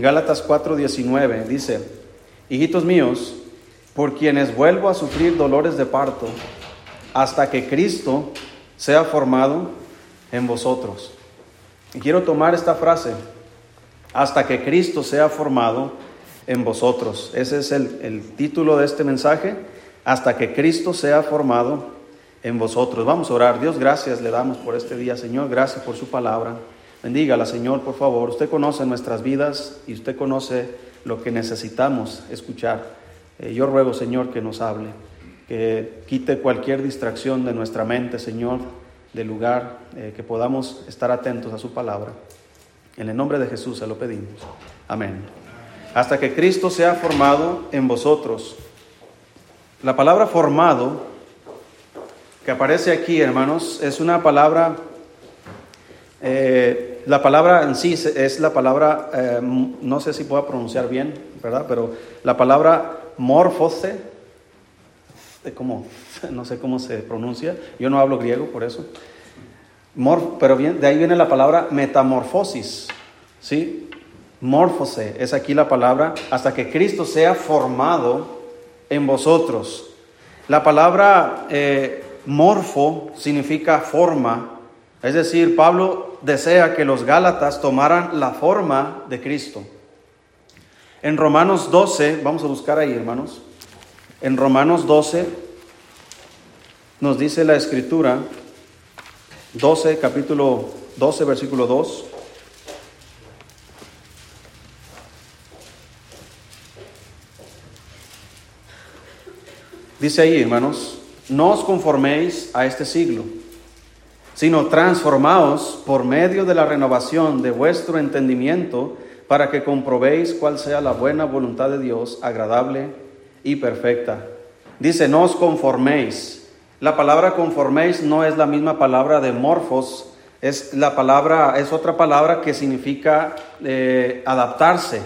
Gálatas 4:19 dice, hijitos míos, por quienes vuelvo a sufrir dolores de parto, hasta que Cristo sea formado en vosotros. Y quiero tomar esta frase, hasta que Cristo sea formado en vosotros. Ese es el, el título de este mensaje, hasta que Cristo sea formado en vosotros. Vamos a orar. Dios, gracias le damos por este día, Señor. Gracias por su palabra. Bendígala, Señor, por favor. Usted conoce nuestras vidas y usted conoce lo que necesitamos escuchar. Eh, yo ruego, Señor, que nos hable, que quite cualquier distracción de nuestra mente, Señor, del lugar, eh, que podamos estar atentos a su palabra. En el nombre de Jesús se lo pedimos. Amén. Hasta que Cristo sea formado en vosotros. La palabra formado que aparece aquí, hermanos, es una palabra, eh, la palabra en sí es la palabra, eh, no sé si puedo pronunciar bien, ¿verdad? Pero la palabra morfose, ¿cómo? No sé cómo se pronuncia, yo no hablo griego por eso. pero bien, de ahí viene la palabra metamorfosis, ¿sí? Morfose es aquí la palabra, hasta que Cristo sea formado en vosotros. La palabra eh, morfo significa forma, es decir, Pablo desea que los Gálatas tomaran la forma de Cristo. En Romanos 12, vamos a buscar ahí, hermanos. En Romanos 12 nos dice la escritura, 12, capítulo 12, versículo 2. Dice ahí, hermanos, no os conforméis a este siglo, sino transformaos por medio de la renovación de vuestro entendimiento para que comprobéis cuál sea la buena voluntad de Dios, agradable y perfecta. Dice, no os conforméis. La palabra conforméis no es la misma palabra de morfos, es la palabra, es otra palabra que significa eh, adaptarse.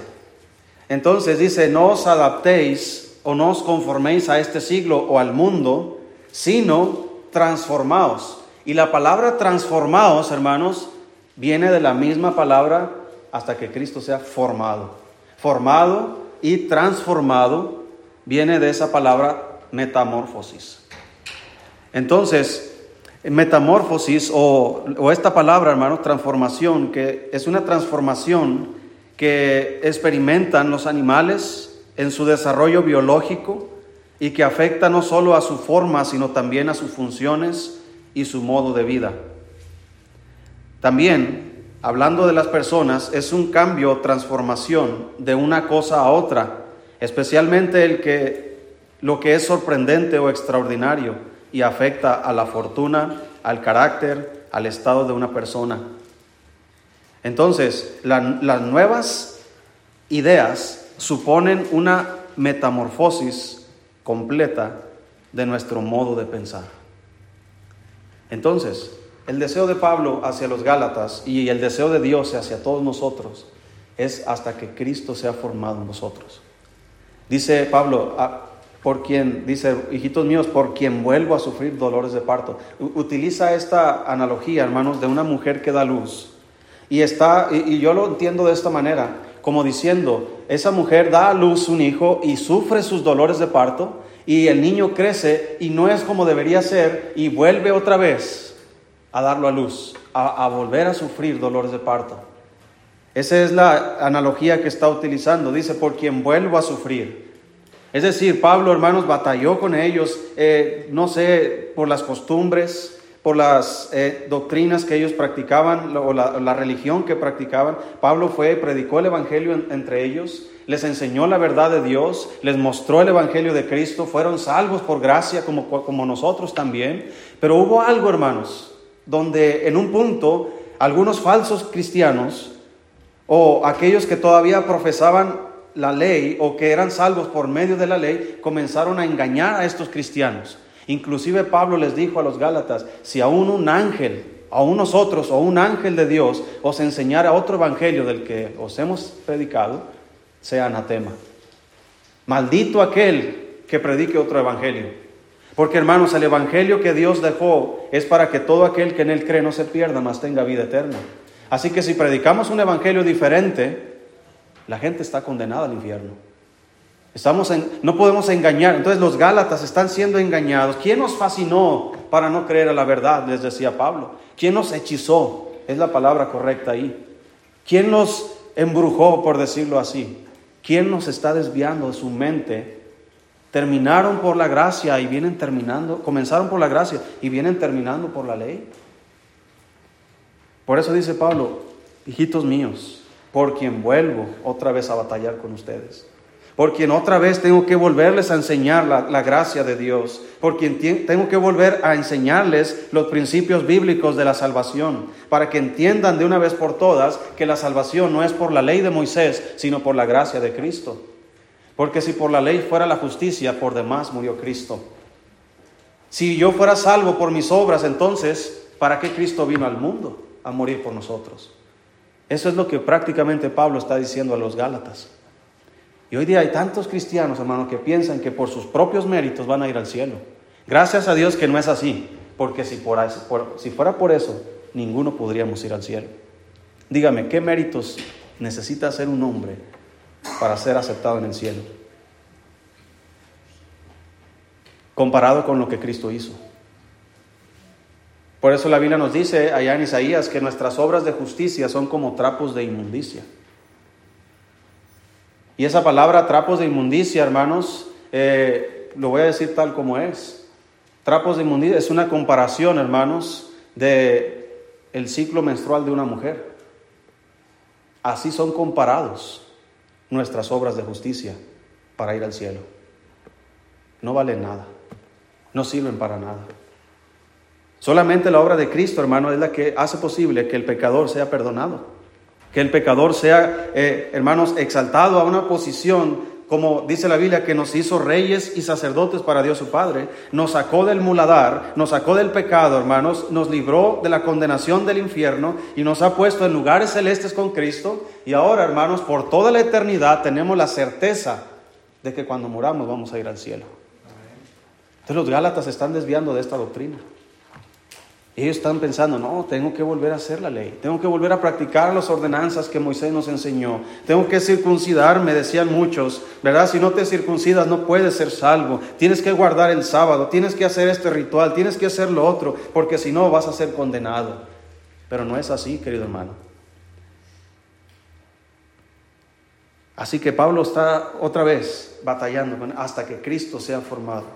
Entonces dice, no os adaptéis o no os conforméis a este siglo o al mundo, sino transformados. Y la palabra transformados, hermanos, viene de la misma palabra hasta que Cristo sea formado. Formado y transformado viene de esa palabra metamorfosis. Entonces, metamorfosis o, o esta palabra, hermanos, transformación, que es una transformación que experimentan los animales en su desarrollo biológico, y que afecta no solo a su forma, sino también a sus funciones y su modo de vida. También, hablando de las personas, es un cambio transformación de una cosa a otra, especialmente el que lo que es sorprendente o extraordinario y afecta a la fortuna, al carácter, al estado de una persona. Entonces, las nuevas ideas suponen una metamorfosis completa de nuestro modo de pensar. Entonces, el deseo de Pablo hacia los Gálatas y el deseo de Dios hacia todos nosotros es hasta que Cristo sea formado en nosotros. Dice Pablo, ah, por quien, dice, hijitos míos, por quien vuelvo a sufrir dolores de parto. Utiliza esta analogía, hermanos, de una mujer que da luz. Y está, y yo lo entiendo de esta manera como diciendo, esa mujer da a luz un hijo y sufre sus dolores de parto y el niño crece y no es como debería ser y vuelve otra vez a darlo a luz, a, volver a sufrir dolores de parto. Esa es la analogía que está utilizando. Dice, por quien vuelvo a sufrir. Es decir, Pablo, hermanos, batalló con ellos, eh, no sé, por las costumbres, por las eh, doctrinas que ellos practicaban o la, religión que practicaban. Pablo fue, predicó el Evangelio entre ellos, les enseñó la verdad de Dios, les mostró el Evangelio de Cristo, fueron salvos por gracia como, como nosotros también. Pero hubo algo, hermanos, donde en un punto algunos falsos cristianos o aquellos que todavía profesaban la ley o que eran salvos por medio de la ley comenzaron a engañar a estos cristianos Inclusive Pablo les dijo a los Gálatas, si aún un ángel, aún nosotros o un ángel de Dios os enseñara otro evangelio del que os hemos predicado, sea anatema. Maldito aquel que predique otro evangelio. Porque hermanos, el evangelio que Dios dejó es para que todo aquel que en él cree no se pierda, mas tenga vida eterna. Así que si predicamos un evangelio diferente, La gente está condenada al infierno. Estamos en, no podemos engañar. Entonces los Gálatas están siendo engañados. ¿Quién nos fascinó para no creer a la verdad? Les decía Pablo. ¿Quién nos hechizó? Es la palabra correcta ahí. ¿Quién nos embrujó, por decirlo así? ¿Quién nos está desviando de su mente? Terminaron por la gracia y vienen terminando, comenzaron por la gracia y vienen terminando por la ley. Por eso dice Pablo, hijitos míos, por quien vuelvo otra vez a batallar con ustedes, por quien otra vez tengo que volverles a enseñar la, gracia de Dios, por quien tengo que volver a enseñarles los principios bíblicos de la salvación, para que entiendan de una vez por todas que la salvación no es por la ley de Moisés, sino por la gracia de Cristo. Porque si por la ley fuera la justicia, por demás murió Cristo. Si yo fuera salvo por mis obras, entonces, ¿para qué Cristo vino al mundo? a morir por nosotros. Eso es lo que prácticamente Pablo está diciendo a los Gálatas. Y hoy día hay tantos cristianos, hermanos, que piensan que por sus propios méritos van a ir al cielo. Gracias a Dios que no es así, porque si, fuera por eso, ninguno podríamos ir al cielo. Dígame, ¿qué méritos necesita ser un hombre para ser aceptado en el cielo? Comparado con lo que Cristo hizo. Por eso la Biblia nos dice allá en Isaías que nuestras obras de justicia son como trapos de inmundicia. Y esa palabra trapos de inmundicia, hermanos, eh, lo voy a decir tal como es. Trapos de inmundicia es una comparación, hermanos, de el ciclo menstrual de una mujer. Así son comparados nuestras obras de justicia para ir al cielo. No valen nada, no sirven para nada. Solamente la obra de Cristo, hermano, es la que hace posible que el pecador sea perdonado, que el pecador sea, eh, hermanos, exaltado a una posición, como dice la Biblia, que nos hizo reyes y sacerdotes para Dios su Padre, nos sacó del muladar, nos sacó del pecado, hermanos, nos libró de la condenación del infierno y nos ha puesto en lugares celestes con Cristo. Y ahora, hermanos, por toda la eternidad tenemos la certeza de que cuando muramos vamos a ir al cielo. Entonces los Gálatas se están desviando de esta doctrina. Ellos están pensando, no, tengo que volver a hacer la ley, tengo que volver a practicar las ordenanzas que Moisés nos enseñó, tengo que circuncidarme, decían muchos, ¿verdad? Si no te circuncidas no puedes ser salvo, tienes que guardar el sábado, tienes que hacer este ritual, tienes que hacer lo otro, porque si no vas a ser condenado. Pero no es así, querido hermano. Así que Pablo está otra vez batallando hasta que Cristo sea formado.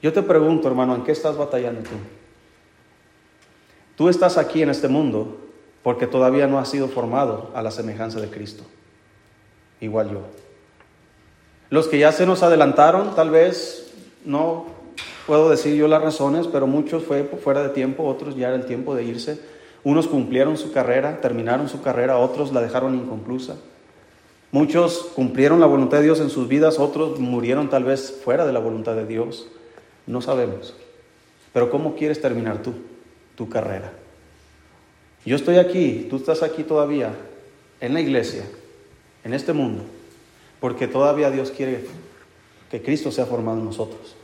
Yo te pregunto, hermano, ¿en qué estás batallando tú? Tú estás aquí en este mundo porque todavía no has sido formado a la semejanza de Cristo. Igual yo. Los que ya se nos adelantaron, tal vez no puedo decir yo las razones, pero muchos fue fuera de tiempo, otros ya era el tiempo de irse. Unos cumplieron su carrera, terminaron su carrera, otros la dejaron inconclusa. Muchos cumplieron la voluntad de Dios en sus vidas, otros murieron tal vez fuera de la voluntad de Dios. No sabemos. Pero ¿cómo quieres terminar tú? Tu carrera. Yo estoy aquí, tú estás aquí todavía, en la iglesia, en este mundo, porque todavía Dios quiere que Cristo sea formado en nosotros.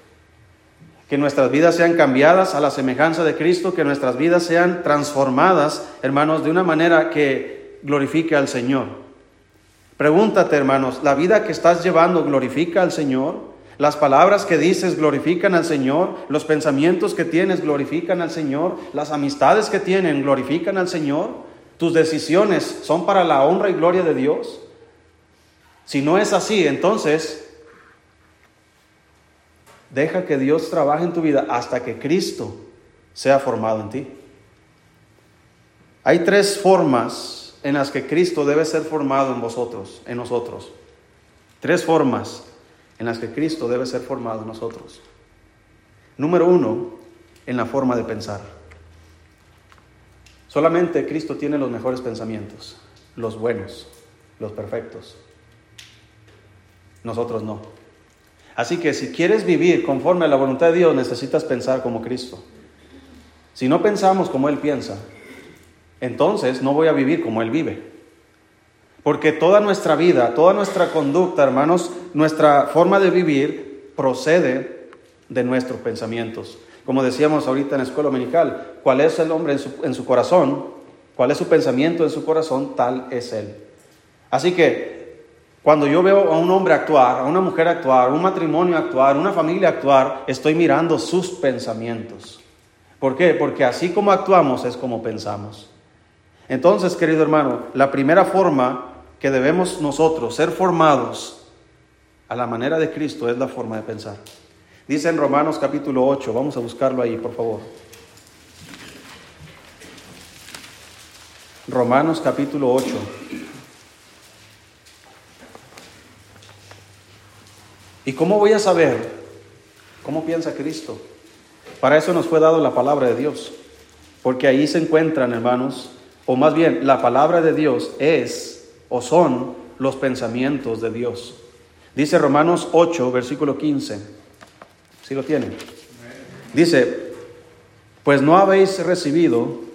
Que nuestras vidas sean cambiadas a la semejanza de Cristo, que nuestras vidas sean transformadas, hermanos, de una manera que glorifique al Señor. Pregúntate, hermanos, ¿la vida que estás llevando glorifica al Señor? Las palabras que dices glorifican al Señor, los pensamientos que tienes glorifican al Señor, las amistades que tienen glorifican al Señor, tus decisiones son para la honra y gloria de Dios. Si no es así, entonces deja que Dios trabaje en tu vida hasta que Cristo sea formado en ti. Hay tres formas en las que Cristo debe ser formado en vosotros, en nosotros. Tres formas en las que Cristo debe ser formado nosotros. Número uno, en la forma de pensar. Solamente Cristo tiene los mejores pensamientos, los buenos, los perfectos. Nosotros no. Así que si quieres vivir conforme a la voluntad de Dios, necesitas pensar como Cristo. Si no pensamos como Él piensa, entonces no voy a vivir como Él vive. Porque toda nuestra vida, toda nuestra conducta, hermanos, nuestra forma de vivir procede de nuestros pensamientos. Como decíamos ahorita en la escuela dominical, cuál es el hombre en su, corazón, cuál es su pensamiento en su corazón, tal es él. Así que Cuando yo veo a un hombre actuar, a una mujer actuar, un matrimonio actuar, una familia actuar, estoy mirando sus pensamientos. ¿Por qué? Porque así como actuamos es como pensamos. Entonces, querido hermano, la primera forma que debemos nosotros ser formados a la manera de Cristo es la forma de pensar. Dice en Romanos capítulo 8, vamos a buscarlo ahí, por favor. Romanos capítulo 8. ¿Y cómo voy a saber cómo piensa Cristo? Para eso nos fue dado la palabra de Dios, porque ahí se encuentran, hermanos, o más bien, la palabra de Dios es o son los pensamientos de Dios. Dice Romanos 8, versículo 15. ¿Sí lo tienen? Dice, pues no habéis recibido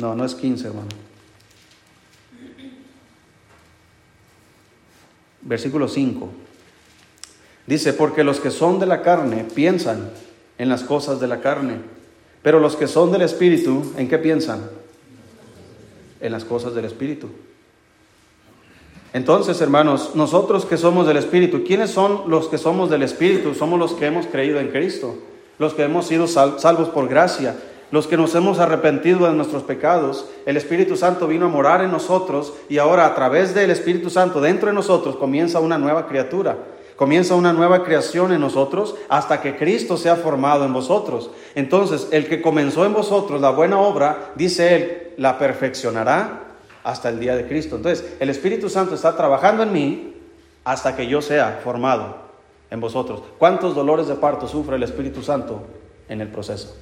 No, no es 15, hermano. Versículo 5. Dice, porque los que son de la carne piensan en las cosas de la carne, pero los que son del Espíritu, ¿en qué piensan? En las cosas del Espíritu. Entonces, hermanos, nosotros que somos del Espíritu, ¿quiénes son los que somos del Espíritu? Somos los que hemos creído en Cristo, los que hemos sido salvos por gracia, los que nos hemos arrepentido de nuestros pecados, el Espíritu Santo vino a morar en nosotros y ahora a través del Espíritu Santo dentro de nosotros comienza una nueva criatura, comienza una nueva creación en nosotros hasta que Cristo sea formado en vosotros. Entonces, el que comenzó en vosotros la buena obra, dice él, la perfeccionará hasta el día de Cristo. Entonces, el Espíritu Santo está trabajando en mí hasta que yo sea formado en vosotros. ¿Cuántos dolores de parto sufre el Espíritu Santo en el proceso?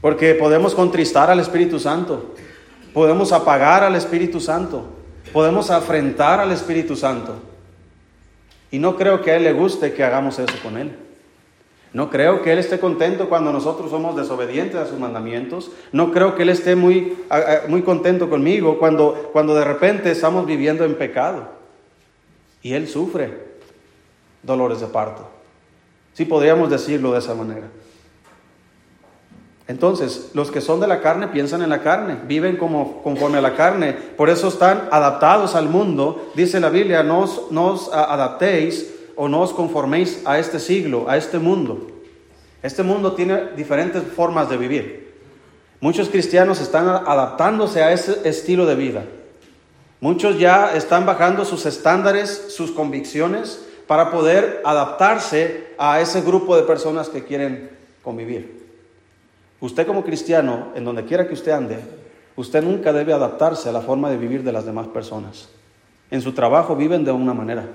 Porque podemos contristar al Espíritu Santo, podemos apagar al Espíritu Santo, podemos afrentar al Espíritu Santo. Y no creo que a Él le guste que hagamos eso con Él. No creo que Él esté contento cuando nosotros somos desobedientes a sus mandamientos. No creo que Él esté muy, muy contento conmigo cuando, cuando de repente estamos viviendo en pecado. Y Él sufre dolores de parto. Sí podríamos decirlo de esa manera. Entonces, los que son de la carne piensan en la carne, viven como conforme a la carne, por eso están adaptados al mundo. Dice la Biblia, no os, adaptéis o no os conforméis a este siglo, a este mundo. Este mundo tiene diferentes formas de vivir. Muchos cristianos están adaptándose a ese estilo de vida. Muchos ya están bajando sus estándares, sus convicciones, para poder adaptarse a ese grupo de personas que quieren convivir. Usted como cristiano, en donde quiera que usted ande, usted nunca debe adaptarse a la forma de vivir de las demás personas. En su trabajo viven de una manera,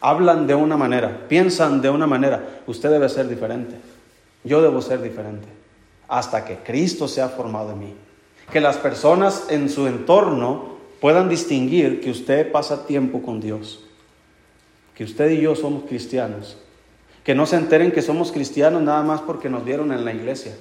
hablan de una manera, piensan de una manera. Usted debe ser diferente. Yo debo ser diferente. Hasta que Cristo sea formado en mí. Que las personas en su entorno puedan distinguir que usted pasa tiempo con Dios. Que usted y yo somos cristianos. Que no se enteren que somos cristianos nada más porque nos vieron en la iglesia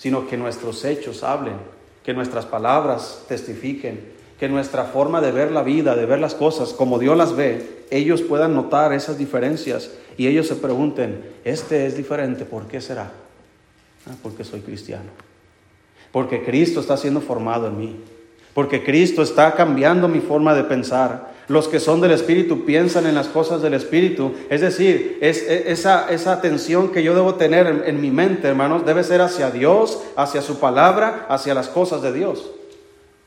sino que nuestros hechos hablen, que nuestras palabras testifiquen, que nuestra forma de ver la vida, de ver las cosas como Dios las ve, ellos puedan notar esas diferencias y ellos se pregunten, este es diferente, ¿por qué será? Ah, porque soy cristiano. Porque Cristo está siendo formado en mí. Porque Cristo está cambiando mi forma de pensar. Los que son del Espíritu piensan en las cosas del Espíritu. Es decir, es, esa, esa atención que yo debo tener en, en mi mente, hermanos, debe ser hacia Dios, hacia su palabra, hacia las cosas de Dios.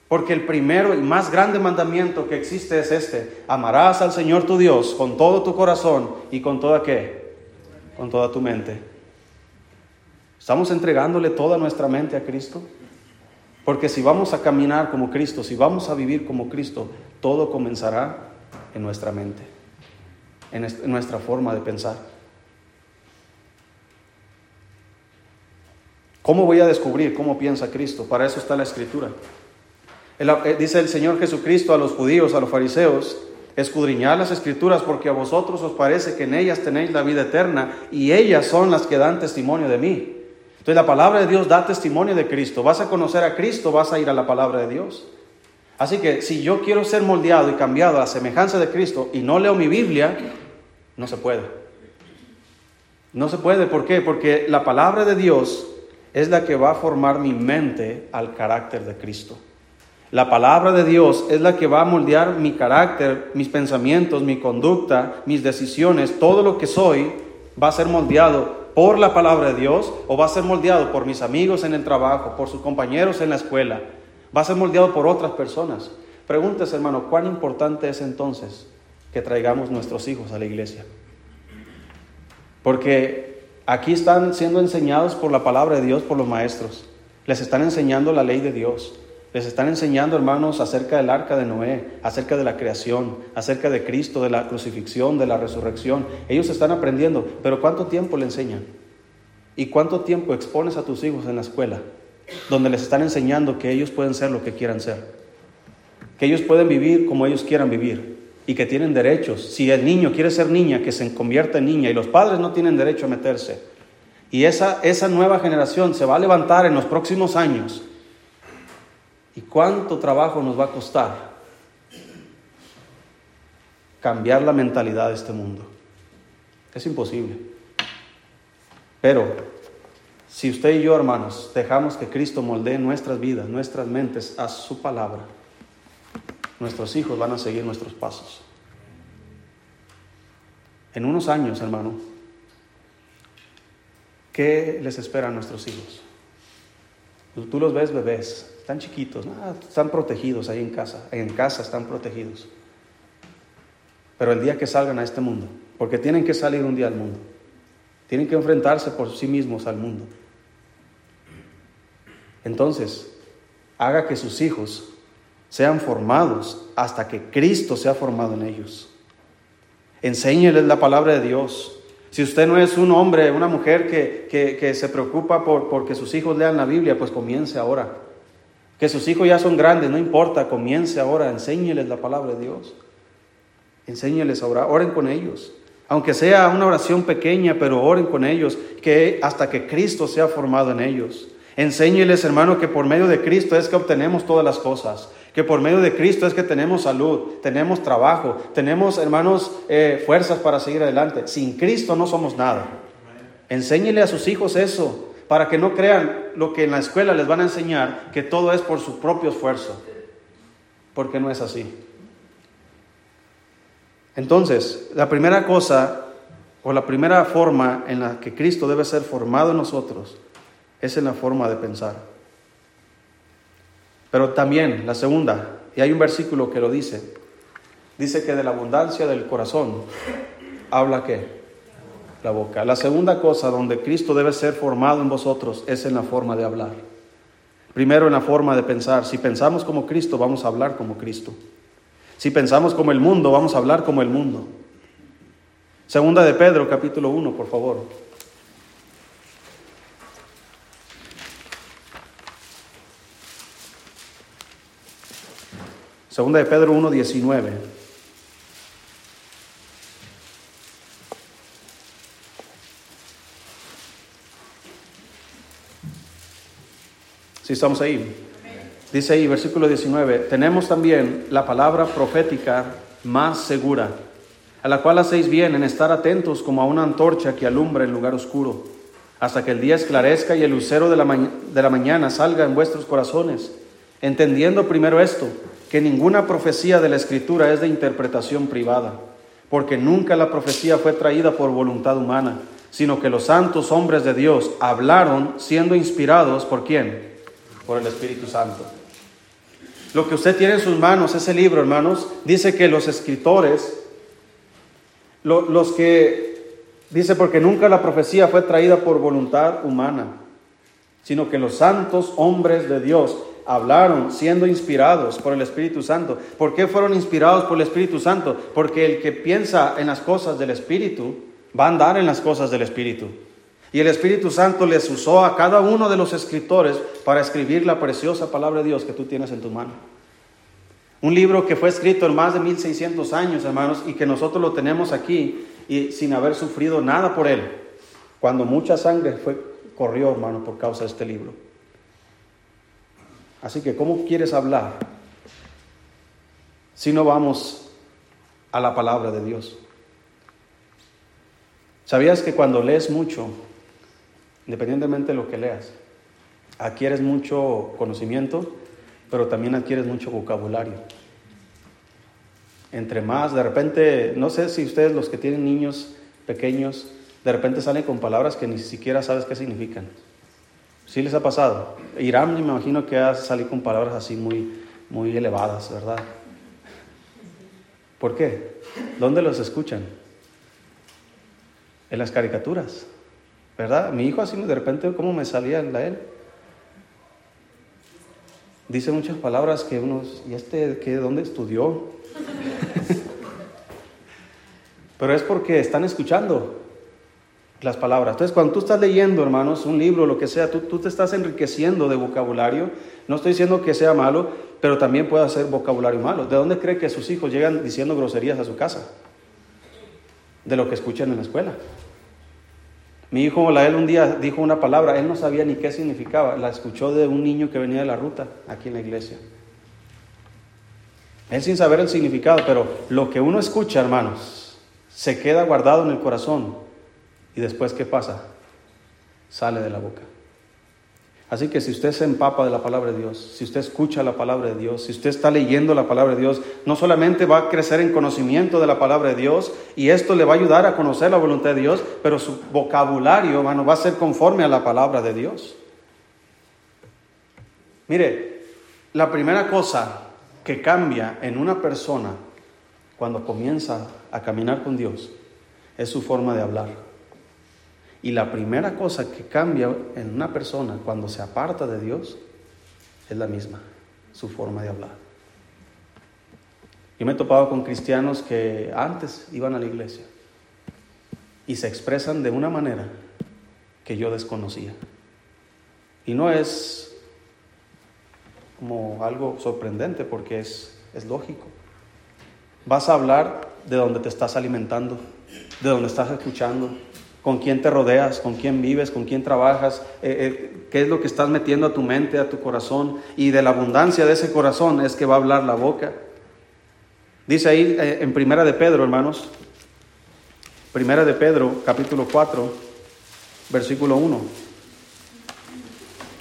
Porque el primero y más grande mandamiento que existe es este. Amarás al Señor tu Dios con todo tu corazón y con toda qué? Con toda tu mente. ¿Estamos entregándole toda nuestra mente a Cristo? Porque si vamos a caminar como Cristo, si vamos a vivir como Cristo, todo comenzará en nuestra mente, en nuestra forma de pensar. ¿Cómo voy a descubrir cómo piensa Cristo? Para eso está la escritura. Eh, dice el Señor Jesucristo a los judíos, a los fariseos, escudriñad las escrituras porque a vosotros os parece que en ellas tenéis la vida eterna y ellas son las que dan testimonio de mí. Entonces la palabra de Dios da testimonio de Cristo. Vas a conocer a Cristo, vas a ir a la palabra de Dios. Así que si yo quiero ser moldeado y cambiado a la semejanza de Cristo y no leo mi Biblia, no se puede. No se puede, ¿por qué? Porque la palabra de Dios es la que va a formar mi mente al carácter de Cristo. La palabra de Dios es la que va a moldear mi carácter, mis pensamientos, mi conducta, mis decisiones, todo lo que soy va a ser moldeado por la palabra de Dios o va a ser moldeado por mis amigos en el trabajo, por sus compañeros en la escuela, va a ser moldeado por otras personas. Pregúntese, hermano, ¿cuán importante es entonces que traigamos nuestros hijos a la iglesia? Porque aquí están siendo enseñados por la palabra de Dios, por los maestros. Les están enseñando la ley de Dios. Les están enseñando, hermanos, acerca del arca de Noé, acerca de la creación, acerca de Cristo, de la crucifixión, de la resurrección. Ellos están aprendiendo, pero ¿cuánto tiempo le enseñan? ¿Y cuánto tiempo expones a tus hijos en la escuela, donde les están enseñando que ellos pueden ser lo que quieran ser? Que ellos pueden vivir como ellos quieran vivir y que tienen derechos. Si el niño quiere ser niña, que se convierta en niña y los padres no tienen derecho a meterse. Y esa, esa nueva generación se va a levantar en los próximos años ¿Y cuánto trabajo nos va a costar cambiar la mentalidad de este mundo? Es imposible. Pero si usted y yo, hermanos, dejamos que Cristo moldee nuestras vidas, nuestras mentes a su palabra, nuestros hijos van a seguir nuestros pasos. En unos años, hermano, ¿qué les espera a nuestros hijos? Tú los ves bebés, están chiquitos, están protegidos ahí en casa, en casa están protegidos. Pero el día que salgan a este mundo, porque tienen que salir un día al mundo, tienen que enfrentarse por sí mismos al mundo. Entonces, haga que sus hijos sean formados hasta que Cristo sea formado en ellos. Enséñeles la palabra de Dios. Si usted no es un hombre, una mujer que, que, se preocupa por porque sus hijos lean la Biblia, pues comience ahora. Que sus hijos ya son grandes, no importa, comience ahora, enséñeles la palabra de Dios. Enséñeles a orar, oren con ellos. Aunque sea una oración pequeña, pero oren con ellos, que hasta que Cristo sea formado en ellos. Enséñeles, hermano, que por medio de Cristo es que obtenemos todas las cosas, que por medio de Cristo es que tenemos salud, tenemos trabajo, tenemos, hermanos, eh, fuerzas para seguir adelante. Sin Cristo no somos nada. Enséñele a sus hijos eso, para que no crean lo que en la escuela les van a enseñar, que todo es por su propio esfuerzo, porque no es así. Entonces, la primera cosa o la primera forma en la que Cristo debe ser formado en nosotros es en la forma de pensar. Pero también la segunda, y hay un versículo que lo dice, dice que de la abundancia del corazón habla que la boca. La segunda cosa donde Cristo debe ser formado en vosotros es en la forma de hablar. Primero en la forma de pensar. Si pensamos como Cristo, vamos a hablar como Cristo. Si pensamos como el mundo, vamos a hablar como el mundo. Segunda de Pedro, capítulo 1, por favor. Segunda de Pedro 1, 19. Estamos ahí. Dice ahí, versículo 19, tenemos también la palabra profética más segura, a la cual hacéis bien en estar atentos como a una antorcha que alumbra en lugar oscuro, hasta que el día esclarezca y el lucero de la, de la mañana salga en vuestros corazones, entendiendo primero esto, que ninguna profecía de la Escritura es de interpretación privada, porque nunca la profecía fue traída por voluntad humana, sino que los santos hombres de Dios hablaron siendo inspirados por quién? Por el Espíritu Santo. Lo que usted tiene en sus manos, ese libro, hermanos, dice que los escritores, los que, dice, porque nunca la profecía fue traída por voluntad humana, sino que los santos hombres de Dios hablaron siendo inspirados por el Espíritu Santo. ¿Por qué fueron inspirados por el Espíritu Santo? Porque el que piensa en las cosas del Espíritu va a andar en las cosas del Espíritu. Y el Espíritu Santo les usó a cada uno de los escritores para escribir la preciosa palabra de Dios que tú tienes en tu mano. Un libro que fue escrito en más de 1600 años, hermanos, y que nosotros lo tenemos aquí y sin haber sufrido nada por él. Cuando mucha sangre fue, corrió, hermano, por causa de este libro. Así que, ¿cómo quieres hablar si no vamos a la palabra de Dios? ¿Sabías que cuando lees mucho, independientemente de lo que leas, adquieres mucho conocimiento, pero también adquieres mucho vocabulario. Entre más, de repente, no sé si ustedes los que tienen niños pequeños, de repente salen con palabras que ni siquiera sabes qué significan. ¿Sí les ha pasado? Irán me imagino que ha salido con palabras así muy, muy elevadas, ¿verdad? ¿Por qué? ¿Dónde los escuchan? En las caricaturas, ¿verdad? Mi hijo así de repente, ¿cómo me salía la él? Dice muchas palabras que unos, ¿y este qué, dónde estudió? Pero es porque están escuchando las palabras. Entonces, cuando tú estás leyendo, hermanos, un libro, lo que sea, tú, tú te estás enriqueciendo de vocabulario. No estoy diciendo que sea malo, pero también puede ser vocabulario malo. ¿De dónde cree que sus hijos llegan diciendo groserías a su casa? De lo que escuchan en la escuela. Mi hijo Lael un día dijo una palabra, él no sabía ni qué significaba, la escuchó de un niño que venía de la ruta aquí en la iglesia. Él sin saber el significado, pero lo que uno escucha, hermanos, se queda guardado en el corazón y después ¿qué pasa? Sale de la boca. Así que si usted se empapa de la palabra de Dios, si usted escucha la palabra de Dios, si usted está leyendo la palabra de Dios, no solamente va a crecer en conocimiento de la palabra de Dios y esto le va a ayudar a conocer la voluntad de Dios, pero su vocabulario va a ser conforme a la palabra de Dios. Mire, la primera cosa que cambia en una persona cuando comienza a caminar con Dios es su forma de hablar. Y la primera cosa que cambia en una persona cuando se aparta de Dios es la misma, su forma de hablar. Yo me he topado con cristianos que antes iban a la iglesia y se expresan de una manera que yo desconocía. Y no es como algo sorprendente porque es, es lógico. Vas a hablar de donde te estás alimentando, de donde estás escuchando, con quién te rodeas, con quién vives, con quién trabajas, eh, eh, qué es lo que estás metiendo a tu mente, a tu corazón, y de la abundancia de ese corazón es que va a hablar la boca. Dice ahí eh, en Primera de Pedro, hermanos, Primera de Pedro, capítulo 4, versículo 1,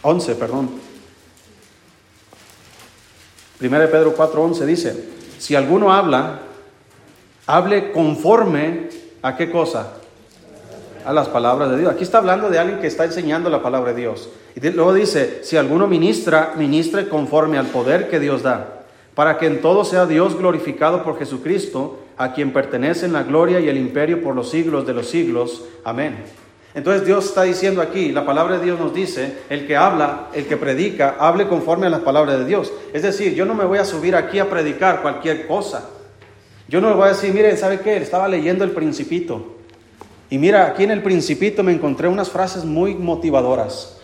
11, perdón. Primera de Pedro 4, 11 dice, si alguno habla, hable conforme a qué cosa? A las palabras de Dios. Aquí está hablando de alguien que está enseñando la palabra de Dios. Y luego dice, si alguno ministra, ministre conforme al poder que Dios da, para que en todo sea Dios glorificado por Jesucristo, a quien pertenecen la gloria y el imperio por los siglos de los siglos. Amén. Entonces Dios está diciendo aquí, la palabra de Dios nos dice, el que habla, el que predica, hable conforme a las palabras de Dios. Es decir, yo no me voy a subir aquí a predicar cualquier cosa. Yo no le voy a decir, miren, ¿sabe qué? Estaba leyendo el principito. Y mira, aquí en el principito me encontré unas frases muy motivadoras.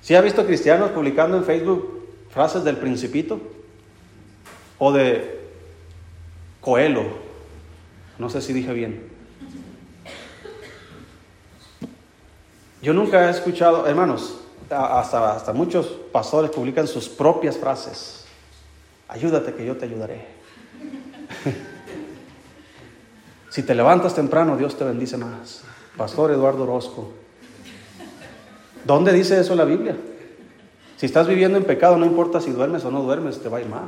¿Sí ha visto cristianos publicando en Facebook frases del principito? O de Coelho. No sé si dije bien. Yo nunca he escuchado, hermanos, hasta, hasta muchos pastores publican sus propias frases. Ayúdate que yo te ayudaré. Si te levantas temprano, Dios te bendice más. Pastor Eduardo Orozco. ¿Dónde dice eso la Biblia? Si estás viviendo en pecado, no importa si duermes o no duermes, te va a ir mal.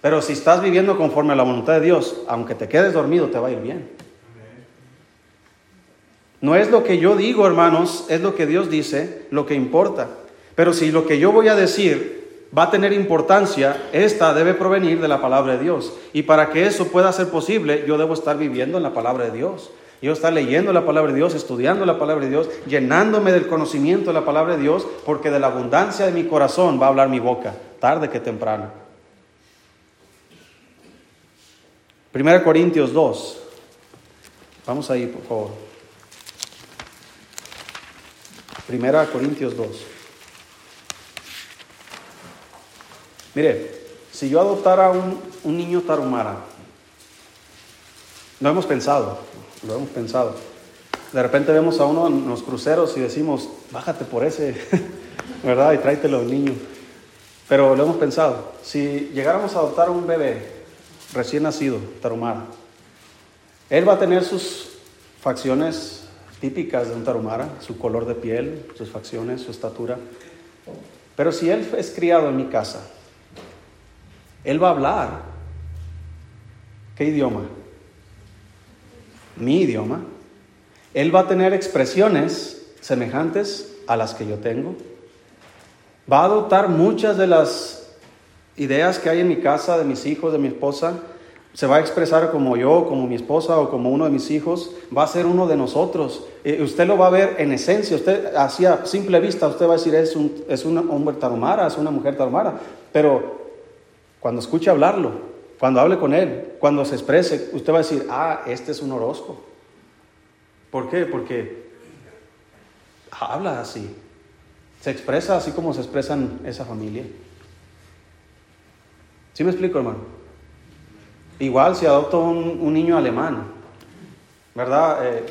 Pero si estás viviendo conforme a la voluntad de Dios, aunque te quedes dormido, te va a ir bien. No es lo que yo digo, hermanos, es lo que Dios dice, lo que importa. Pero si lo que yo voy a decir va a tener importancia, esta debe provenir de la palabra de Dios. Y para que eso pueda ser posible, yo debo estar viviendo en la palabra de Dios. Yo estar leyendo la palabra de Dios, estudiando la palabra de Dios, llenándome del conocimiento de la palabra de Dios, porque de la abundancia de mi corazón va a hablar mi boca, tarde que temprano. Primera Corintios 2. Vamos ahí, por favor. Primera Corintios 2. Mire, si yo adoptara un, un niño tarumara, lo hemos pensado, lo hemos pensado. De repente vemos a uno en los cruceros y decimos, bájate por ese, ¿verdad? Y tráetelo al niño. Pero lo hemos pensado. Si llegáramos a adoptar un bebé recién nacido, tarumara, él va a tener sus facciones típicas de un tarumara, su color de piel, sus facciones, su estatura. Pero si él es criado en mi casa, él va a hablar. ¿Qué idioma? Mi idioma. Él va a tener expresiones semejantes a las que yo tengo. Va a adoptar muchas de las ideas que hay en mi casa, de mis hijos, de mi esposa. Se va a expresar como yo, como mi esposa o como uno de mis hijos. Va a ser uno de nosotros. Eh, usted lo va a ver en esencia. Usted, así a simple vista, usted va a decir, es un, es un hombre tarumara, es una mujer tarumara. Pero cuando escuche hablarlo, cuando hable con él, cuando se exprese, usted va a decir, ah, este es un Orozco. ¿Por qué? Porque habla así. Se expresa así como se expresan esa familia. ¿Sí me explico, hermano? Igual si adopto un, niño alemán, ¿verdad? Eh,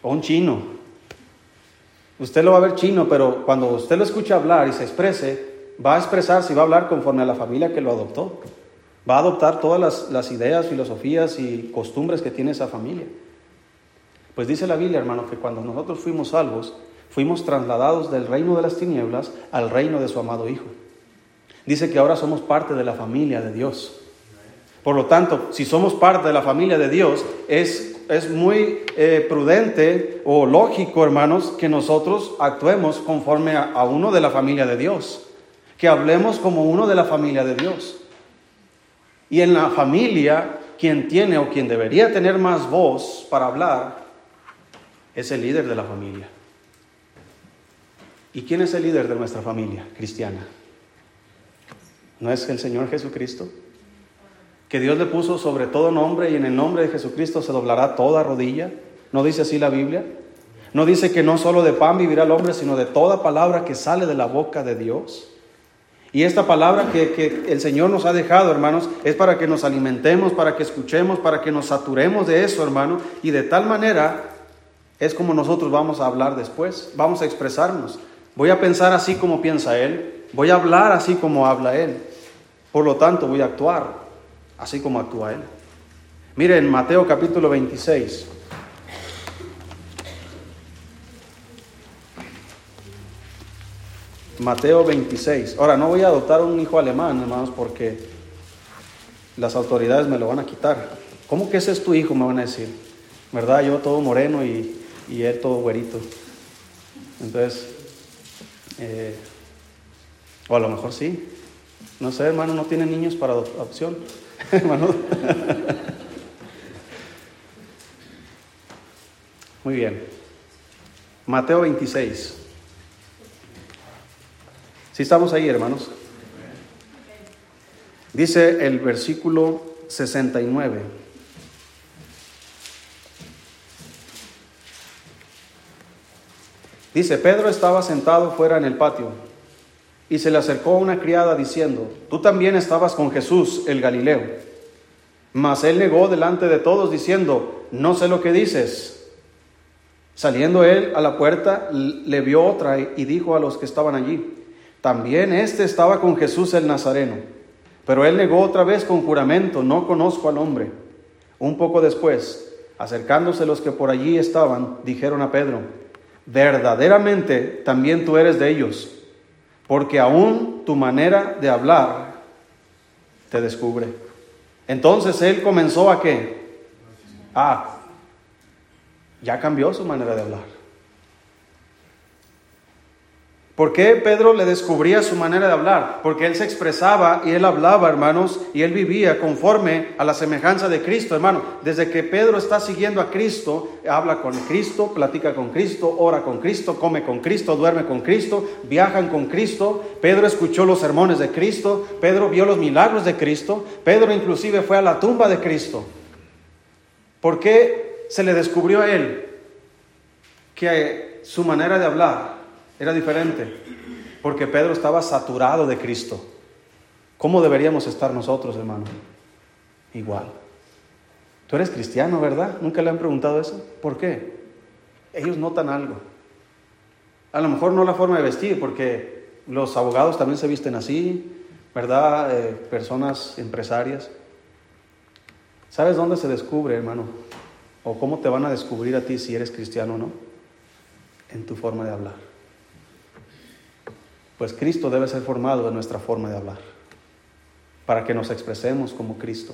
o un chino. Usted lo va a ver chino, pero cuando usted lo escucha hablar y se exprese, va a expresarse y va a hablar conforme a la familia que lo adoptó. Va a adoptar todas las, ideas, filosofías y costumbres que tiene esa familia. Pues dice la Biblia, hermano, que cuando nosotros fuimos salvos, fuimos trasladados del reino de las tinieblas al reino de su amado Hijo. Dice que ahora somos parte de la familia de Dios. Por lo tanto, si somos parte de la familia de Dios, es, es muy eh, prudente o lógico, hermanos, que nosotros actuemos conforme a, uno de la familia de Dios, que hablemos como uno de la familia de Dios. Y en la familia, quien tiene o quien debería tener más voz para hablar es el líder de la familia. ¿Y quién es el líder de nuestra familia cristiana? ¿No es el Señor Jesucristo? Que Dios le puso sobre todo nombre y en el nombre de Jesucristo se doblará toda rodilla. ¿No dice así la Biblia? No dice que no solo de pan vivirá el hombre, sino de toda palabra que sale de la boca de Dios. Y esta palabra que, el Señor nos ha dejado, hermanos, es para que nos alimentemos, para que escuchemos, para que nos saturemos de eso, hermano. Y de tal manera es como nosotros vamos a hablar después, vamos a expresarnos. Voy a pensar así como piensa Él. Voy a hablar así como habla Él. Por lo tanto, voy a actuar así como actúa Él. Miren, Mateo capítulo 26. Mateo 26. Ahora, no voy a adoptar un hijo alemán, hermanos, porque las autoridades me lo van a quitar. ¿Cómo que ese es tu hijo? Me van a decir. ¿Verdad? Yo todo moreno y, y él todo güerito. Entonces, eh, o a lo mejor sí. No sé, hermano, no tiene niños para adopción. hermano. Muy bien. Mateo 26. Si estamos ahí, hermanos. Dice el versículo 69. Dice, Pedro estaba sentado fuera en el patio y se le acercó una criada diciendo, tú también estabas con Jesús el Galileo. Mas él negó delante de todos diciendo, no sé lo que dices. Saliendo él a la puerta, le vio otra y dijo a los que estaban allí, también este estaba con Jesús el Nazareno. Pero él negó otra vez con juramento, no conozco al hombre. Un poco después, acercándose los que por allí estaban, dijeron a Pedro, verdaderamente también tú eres de ellos, porque aún tu manera de hablar te descubre. Entonces él comenzó a qué? Ah, ya cambió su manera de hablar. ¿Por qué Pedro le descubría su manera de hablar? Porque él se expresaba y él hablaba, hermanos, y él vivía conforme a la semejanza de Cristo, hermano. Desde que Pedro está siguiendo a Cristo, habla con Cristo, platica con Cristo, ora con Cristo, come con Cristo, duerme con Cristo, viajan con Cristo. Pedro escuchó los sermones de Cristo, Pedro vio los milagros de Cristo, Pedro inclusive fue a la tumba de Cristo. ¿Por qué se le descubrió a él que su manera de hablar era diferente, porque Pedro estaba saturado de Cristo. ¿Cómo deberíamos estar nosotros, hermano? Igual. Tú eres cristiano, ¿verdad? ¿Nunca le han preguntado eso? ¿Por qué? Ellos notan algo. A lo mejor no la forma de vestir, porque los abogados también se visten así, ¿verdad? Eh, personas empresarias. ¿Sabes dónde se descubre, hermano? o cómo te van a descubrir a ti si eres cristiano o no? En tu forma de hablar. Pues Cristo debe ser formado en nuestra forma de hablar, para que nos expresemos como Cristo.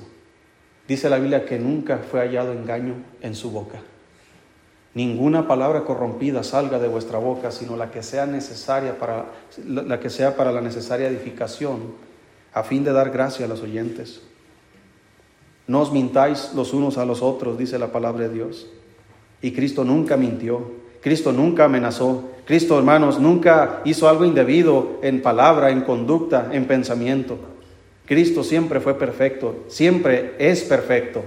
Dice la Biblia que nunca fue hallado engaño en su boca. Ninguna palabra corrompida salga de vuestra boca, sino la que sea necesaria para la que sea para la necesaria edificación, a fin de dar gracia a los oyentes. No os mintáis los unos a los otros, dice la palabra de Dios. Y Cristo nunca mintió, Cristo nunca amenazó, Cristo, hermanos, nunca hizo algo indebido en palabra, en conducta, en pensamiento. Cristo siempre fue perfecto, siempre es perfecto.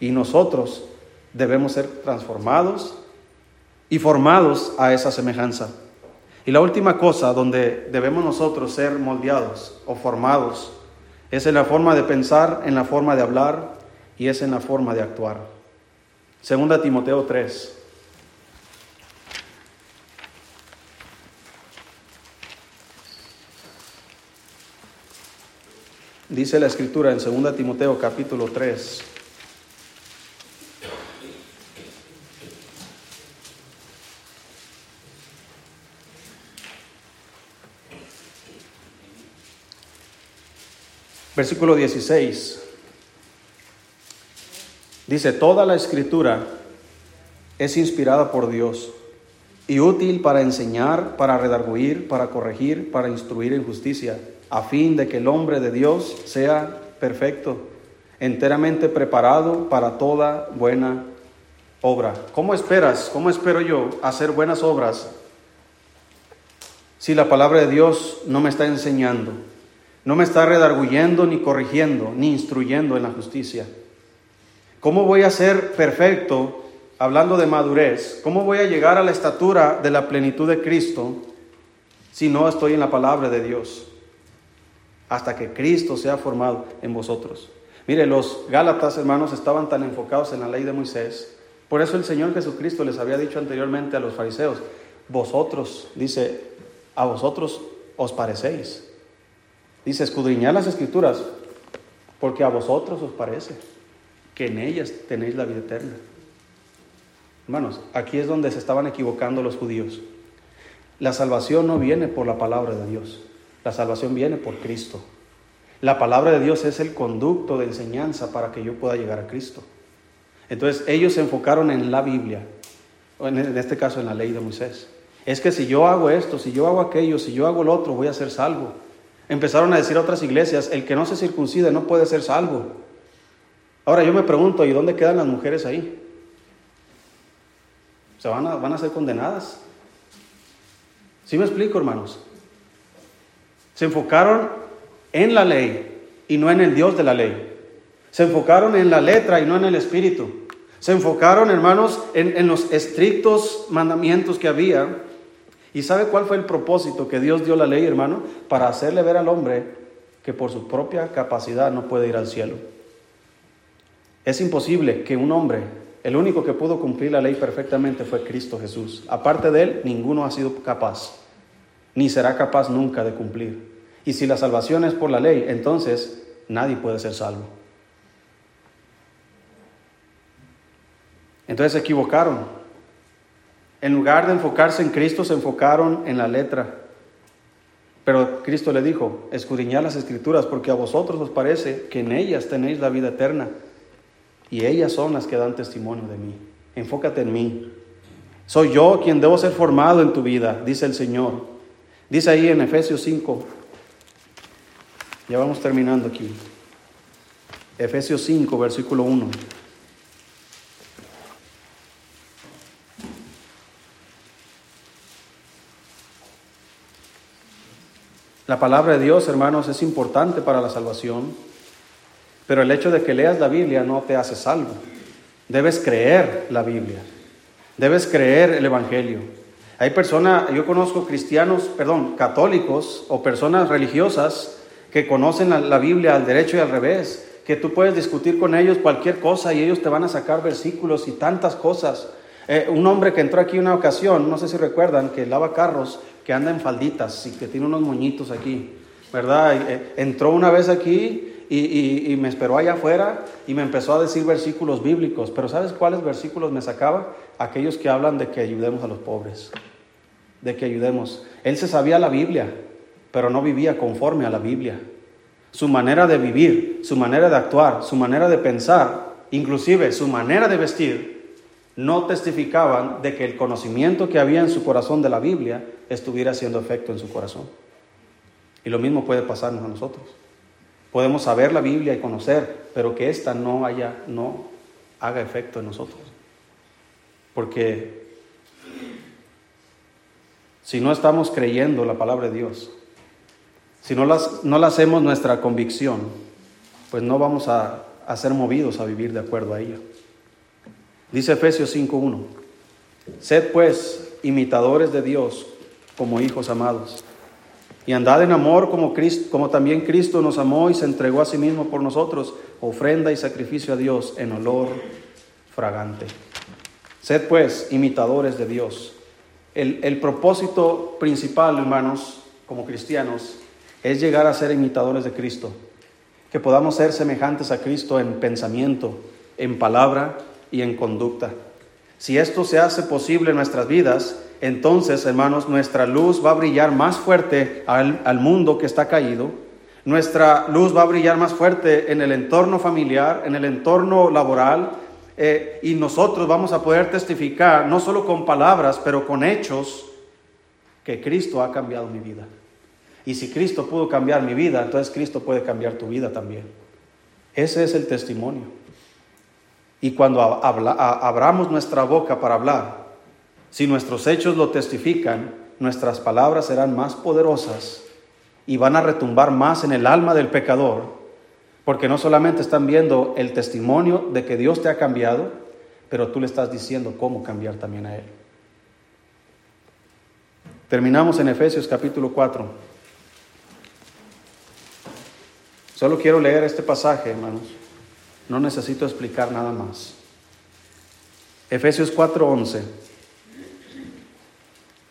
Y nosotros debemos ser transformados y formados a esa semejanza. Y la última cosa donde debemos nosotros ser moldeados o formados es en la forma de pensar, en la forma de hablar y es en la forma de actuar. Segunda Timoteo 3. Dice la escritura en 2 Timoteo capítulo 3. Versículo 16. Dice, toda la escritura es inspirada por Dios y útil para enseñar, para redarguir, para corregir, para instruir en justicia a fin de que el hombre de Dios sea perfecto, enteramente preparado para toda buena obra. ¿Cómo esperas, cómo espero yo hacer buenas obras si la palabra de Dios no me está enseñando, no me está redarguyendo, ni corrigiendo, ni instruyendo en la justicia? ¿Cómo voy a ser perfecto, hablando de madurez? ¿Cómo voy a llegar a la estatura de la plenitud de Cristo si no estoy en la palabra de Dios? Hasta que Cristo sea formado en vosotros. Mire, los Gálatas, hermanos, estaban tan enfocados en la ley de Moisés. Por eso el Señor Jesucristo les había dicho anteriormente a los fariseos, vosotros, dice, a vosotros os parecéis. Dice, escudriñad las escrituras, porque a vosotros os parece que en ellas tenéis la vida eterna. Hermanos, aquí es donde se estaban equivocando los judíos. La salvación no viene por la palabra de Dios. La salvación viene por Cristo. La palabra de Dios es el conducto de enseñanza para que yo pueda llegar a Cristo. Entonces ellos se enfocaron en la Biblia, en este caso en la ley de Moisés. Es que si yo hago esto, si yo hago aquello, si yo hago lo otro, voy a ser salvo. Empezaron a decir otras iglesias, el que no se circuncide no puede ser salvo. Ahora yo me pregunto, ¿y dónde quedan las mujeres ahí? ¿Se van a, van a ser condenadas? ¿Sí me explico, hermanos? Se enfocaron en la ley y no en el Dios de la ley. Se enfocaron en la letra y no en el espíritu. Se enfocaron, hermanos, en, los estrictos mandamientos que había. ¿Y sabe cuál fue el propósito que Dios dio la ley, hermano? Para hacerle ver al hombre que por su propia capacidad no puede ir al cielo. Es imposible que un hombre, el único que pudo cumplir la ley perfectamente fue Cristo Jesús. Aparte de él, ninguno ha sido capaz ni será capaz nunca de cumplir. Y si la salvación es por la ley, entonces nadie puede ser salvo. Entonces se equivocaron. En lugar de enfocarse en Cristo, se enfocaron en la letra. Pero Cristo le dijo, escudriñad las escrituras porque a vosotros os parece que en ellas tenéis la vida eterna y ellas son las que dan testimonio de mí. Enfócate en mí. Soy yo quien debo ser formado en tu vida, dice el Señor. Dice ahí en Efesios 5, ya vamos terminando aquí. Efesios 5, versículo 1. La palabra de Dios, hermanos, es importante para la salvación, pero el hecho de que leas la Biblia no te hace salvo. Debes creer la Biblia, debes creer el Evangelio. Hay personas, yo conozco cristianos, perdón, católicos o personas religiosas que conocen la, Biblia al derecho y al revés, que tú puedes discutir con ellos cualquier cosa y ellos te van a sacar versículos y tantas cosas. Eh, un hombre que entró aquí una ocasión, no sé si recuerdan, que lava carros, que anda en falditas y que tiene unos moñitos aquí, ¿verdad? Eh, entró una vez aquí y, me esperó allá afuera y me empezó a decir versículos bíblicos. Pero ¿sabes cuáles versículos me sacaba? Aquellos que hablan de que ayudemos a los pobres, de que ayudemos. Él se sabía la Biblia, pero no vivía conforme a la Biblia. Su manera de vivir, su manera de actuar, su manera de pensar, inclusive su manera de vestir, no testificaban de que el conocimiento que había en su corazón de la Biblia estuviera haciendo efecto en su corazón. Y lo mismo puede pasarnos a nosotros. Podemos saber la Biblia y conocer, pero que ésta no haya, no haga efecto en nosotros. Porque si no estamos creyendo la palabra de Dios, si no, las, no la hacemos nuestra convicción, pues no vamos a, a ser movidos a vivir de acuerdo a ella. Dice Efesios 5.1, sed pues imitadores de Dios como hijos amados y andad en amor como, Cristo, como también Cristo nos amó y se entregó a sí mismo por nosotros, ofrenda y sacrificio a Dios en olor fragante. Sed pues imitadores de Dios. El, el propósito principal, hermanos, como cristianos, es llegar a ser imitadores de Cristo. Que podamos ser semejantes a Cristo en pensamiento, en palabra y en conducta. Si esto se hace posible en nuestras vidas, entonces, hermanos, nuestra luz va a brillar más fuerte al, mundo que está caído. Nuestra luz va a brillar más fuerte en el entorno familiar, en el entorno laboral, eh, y nosotros vamos a poder testificar, no solo con palabras, pero con hechos, que Cristo ha cambiado mi vida. Y si Cristo pudo cambiar mi vida, entonces Cristo puede cambiar tu vida también. Ese es el testimonio. Y cuando abramos nuestra boca para hablar, si nuestros hechos lo testifican, nuestras palabras serán más poderosas y van a retumbar más en el alma del pecador, porque no solamente están viendo el testimonio de que Dios te ha cambiado, pero tú le estás diciendo cómo cambiar también a Él. Terminamos en Efesios capítulo 4. Solo quiero leer este pasaje, hermanos. No necesito explicar nada más. Efesios 4:11.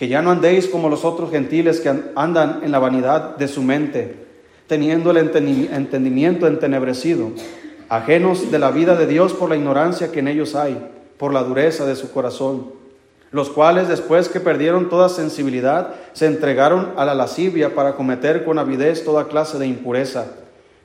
que ya no andéis como los otros gentiles que andan en la vanidad de su mente, teniendo el entendimiento entenebrecido, ajenos de la vida de Dios por la ignorancia que en ellos hay, por la dureza de su corazón, los cuales después que perdieron toda sensibilidad, se entregaron a la lascivia para cometer con avidez toda clase de impureza.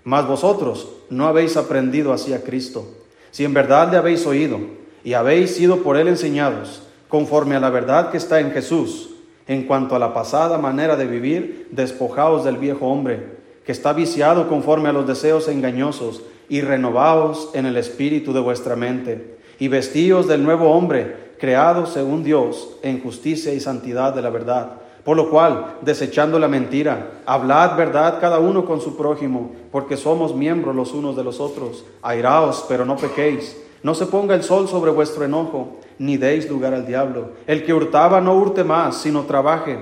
Mas vosotros no habéis aprendido así a Cristo, si en verdad le habéis oído y habéis sido por él enseñados, conforme a la verdad que está en Jesús. En cuanto a la pasada manera de vivir, despojaos del viejo hombre, que está viciado conforme a los deseos engañosos, y renovaos en el espíritu de vuestra mente, y vestíos del nuevo hombre, creado según Dios, en justicia y santidad de la verdad. Por lo cual, desechando la mentira, hablad verdad cada uno con su prójimo, porque somos miembros los unos de los otros. Airaos, pero no pequéis. No se ponga el sol sobre vuestro enojo ni deis lugar al diablo. El que hurtaba no hurte más, sino trabaje,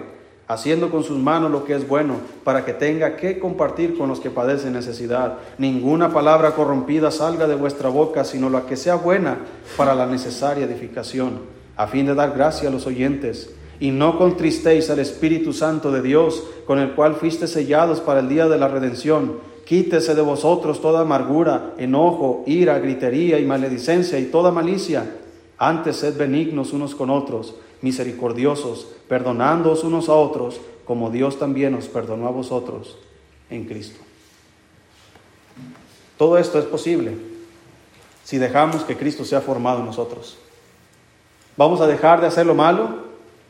haciendo con sus manos lo que es bueno, para que tenga que compartir con los que padecen necesidad. Ninguna palabra corrompida salga de vuestra boca, sino la que sea buena para la necesaria edificación, a fin de dar gracia a los oyentes. Y no contristéis al Espíritu Santo de Dios, con el cual fuiste sellados para el día de la redención. Quítese de vosotros toda amargura, enojo, ira, gritería y maledicencia y toda malicia antes sed benignos unos con otros, misericordiosos, perdonándoos unos a otros, como Dios también os perdonó a vosotros en Cristo. Todo esto es posible si dejamos que Cristo sea formado en nosotros. Vamos a dejar de hacer lo malo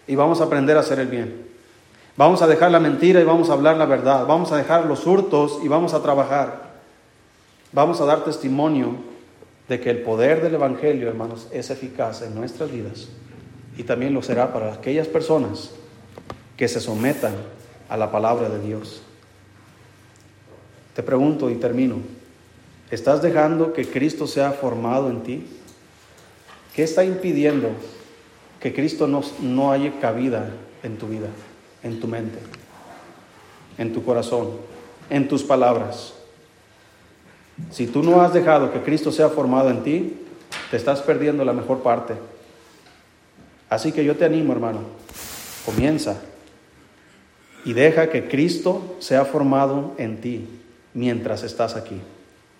y vamos a aprender a hacer el bien. Vamos a dejar la mentira y vamos a hablar la verdad. Vamos a dejar los hurtos y vamos a trabajar. Vamos a dar testimonio de que el poder del Evangelio, hermanos, es eficaz en nuestras vidas y también lo será para aquellas personas que se sometan a la palabra de Dios. Te pregunto y termino, ¿estás dejando que Cristo sea formado en ti? ¿Qué está impidiendo que Cristo no, no haya cabida en tu vida? En tu mente, en tu corazón, en tus palabras. Si tú no has dejado que Cristo sea formado en ti, te estás perdiendo la mejor parte. Así que yo te animo, hermano, comienza y deja que Cristo sea formado en ti mientras estás aquí.